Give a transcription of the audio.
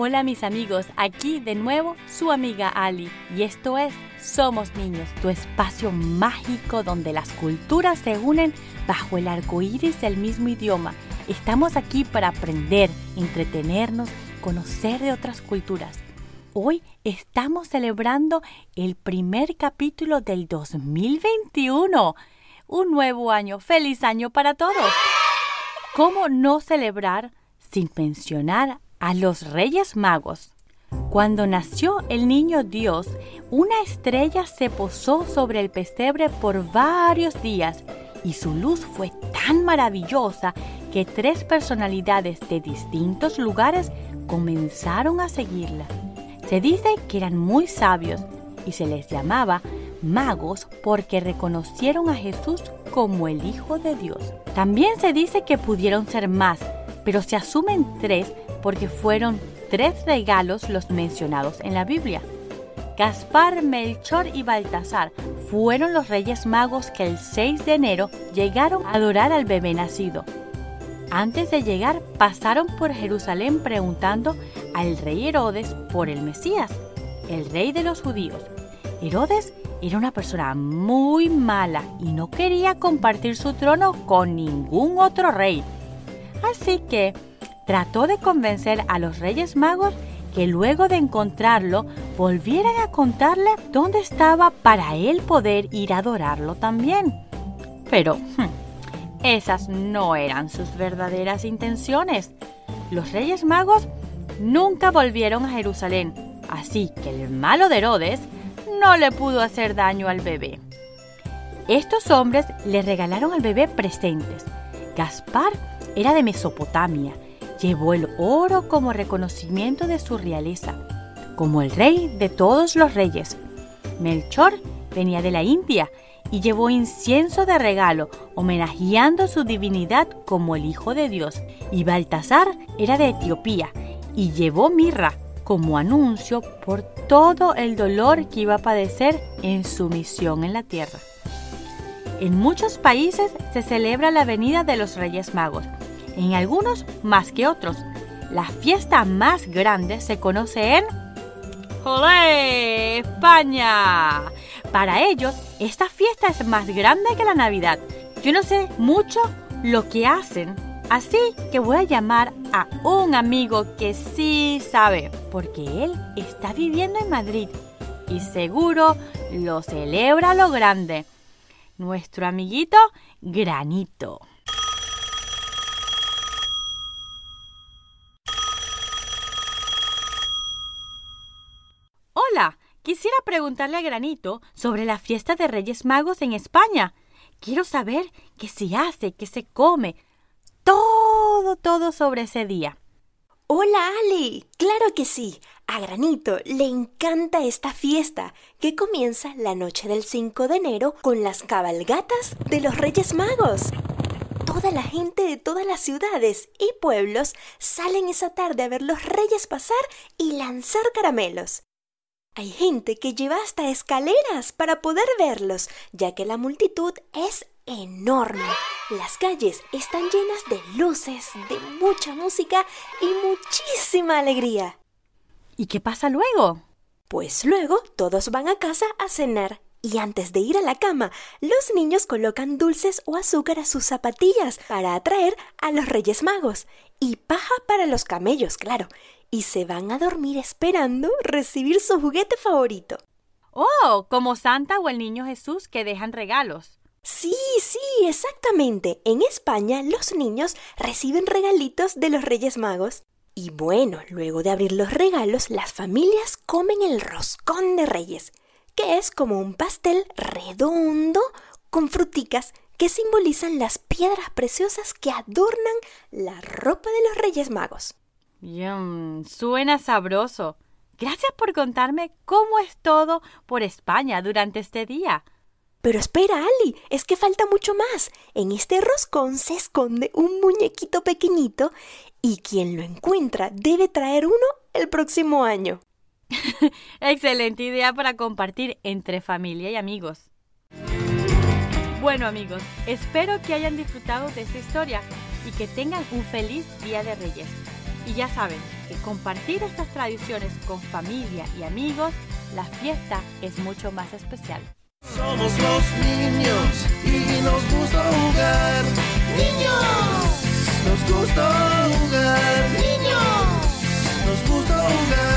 Hola mis amigos, aquí de nuevo su amiga Ali y esto es Somos Niños, tu espacio mágico donde las culturas se unen bajo el arco iris del mismo idioma. Estamos aquí para aprender, entretenernos, conocer de otras culturas. Hoy estamos celebrando el primer capítulo del 2021. Un nuevo año, feliz año para todos. ¿Cómo no celebrar sin mencionar a los Reyes Magos. Cuando nació el niño Dios, una estrella se posó sobre el pesebre por varios días y su luz fue tan maravillosa que tres personalidades de distintos lugares comenzaron a seguirla. Se dice que eran muy sabios y se les llamaba magos porque reconocieron a Jesús como el Hijo de Dios. También se dice que pudieron ser más, pero se asumen tres porque fueron tres regalos los mencionados en la Biblia. Gaspar, Melchor y Baltasar fueron los reyes magos que el 6 de enero llegaron a adorar al bebé nacido. Antes de llegar pasaron por Jerusalén preguntando al rey Herodes por el Mesías, el rey de los judíos. Herodes era una persona muy mala y no quería compartir su trono con ningún otro rey. Así que trató de convencer a los Reyes Magos que luego de encontrarlo volvieran a contarle dónde estaba para él poder ir a adorarlo también. Pero hmm, esas no eran sus verdaderas intenciones. Los Reyes Magos nunca volvieron a Jerusalén, así que el malo de Herodes no le pudo hacer daño al bebé. Estos hombres le regalaron al bebé presentes. Gaspar era de Mesopotamia llevó el oro como reconocimiento de su realeza, como el rey de todos los reyes. Melchor venía de la India y llevó incienso de regalo, homenajeando su divinidad como el Hijo de Dios. Y Baltasar era de Etiopía y llevó mirra como anuncio por todo el dolor que iba a padecer en su misión en la tierra. En muchos países se celebra la venida de los Reyes Magos, en algunos más que otros. La fiesta más grande se conoce en ¡Jolé! España. Para ellos, esta fiesta es más grande que la Navidad. Yo no sé mucho lo que hacen, así que voy a llamar a un amigo que sí sabe, porque él está viviendo en Madrid y seguro lo celebra lo grande. Nuestro amiguito Granito. Hola, quisiera preguntarle a Granito sobre la fiesta de Reyes Magos en España. Quiero saber qué se hace, qué se come, todo, todo sobre ese día. Hola Ali, claro que sí. A Granito le encanta esta fiesta que comienza la noche del 5 de enero con las cabalgatas de los Reyes Magos. Toda la gente de todas las ciudades y pueblos salen esa tarde a ver los reyes pasar y lanzar caramelos. Hay gente que lleva hasta escaleras para poder verlos, ya que la multitud es enorme. Las calles están llenas de luces, de mucha música y muchísima alegría. ¿Y qué pasa luego? Pues luego todos van a casa a cenar y antes de ir a la cama, los niños colocan dulces o azúcar a sus zapatillas para atraer a los Reyes Magos y paja para los camellos, claro, y se van a dormir esperando recibir su juguete favorito. Oh, como Santa o el Niño Jesús que dejan regalos. Sí, sí, exactamente. En España los niños reciben regalitos de los Reyes Magos. Y bueno, luego de abrir los regalos, las familias comen el roscón de Reyes, que es como un pastel redondo con fruticas que simbolizan las piedras preciosas que adornan la ropa de los Reyes Magos. Yum, suena sabroso. Gracias por contarme cómo es todo por España durante este día. Pero espera, Ali, es que falta mucho más. En este roscón se esconde un muñequito pequeñito y quien lo encuentra debe traer uno el próximo año. Excelente idea para compartir entre familia y amigos. Bueno amigos, espero que hayan disfrutado de esta historia y que tengan un feliz Día de Reyes. Y ya saben que compartir estas tradiciones con familia y amigos, la fiesta es mucho más especial. Somos los niños y nos gusta jugar. Niños, nos gusta jugar. Niños, nos gusta jugar.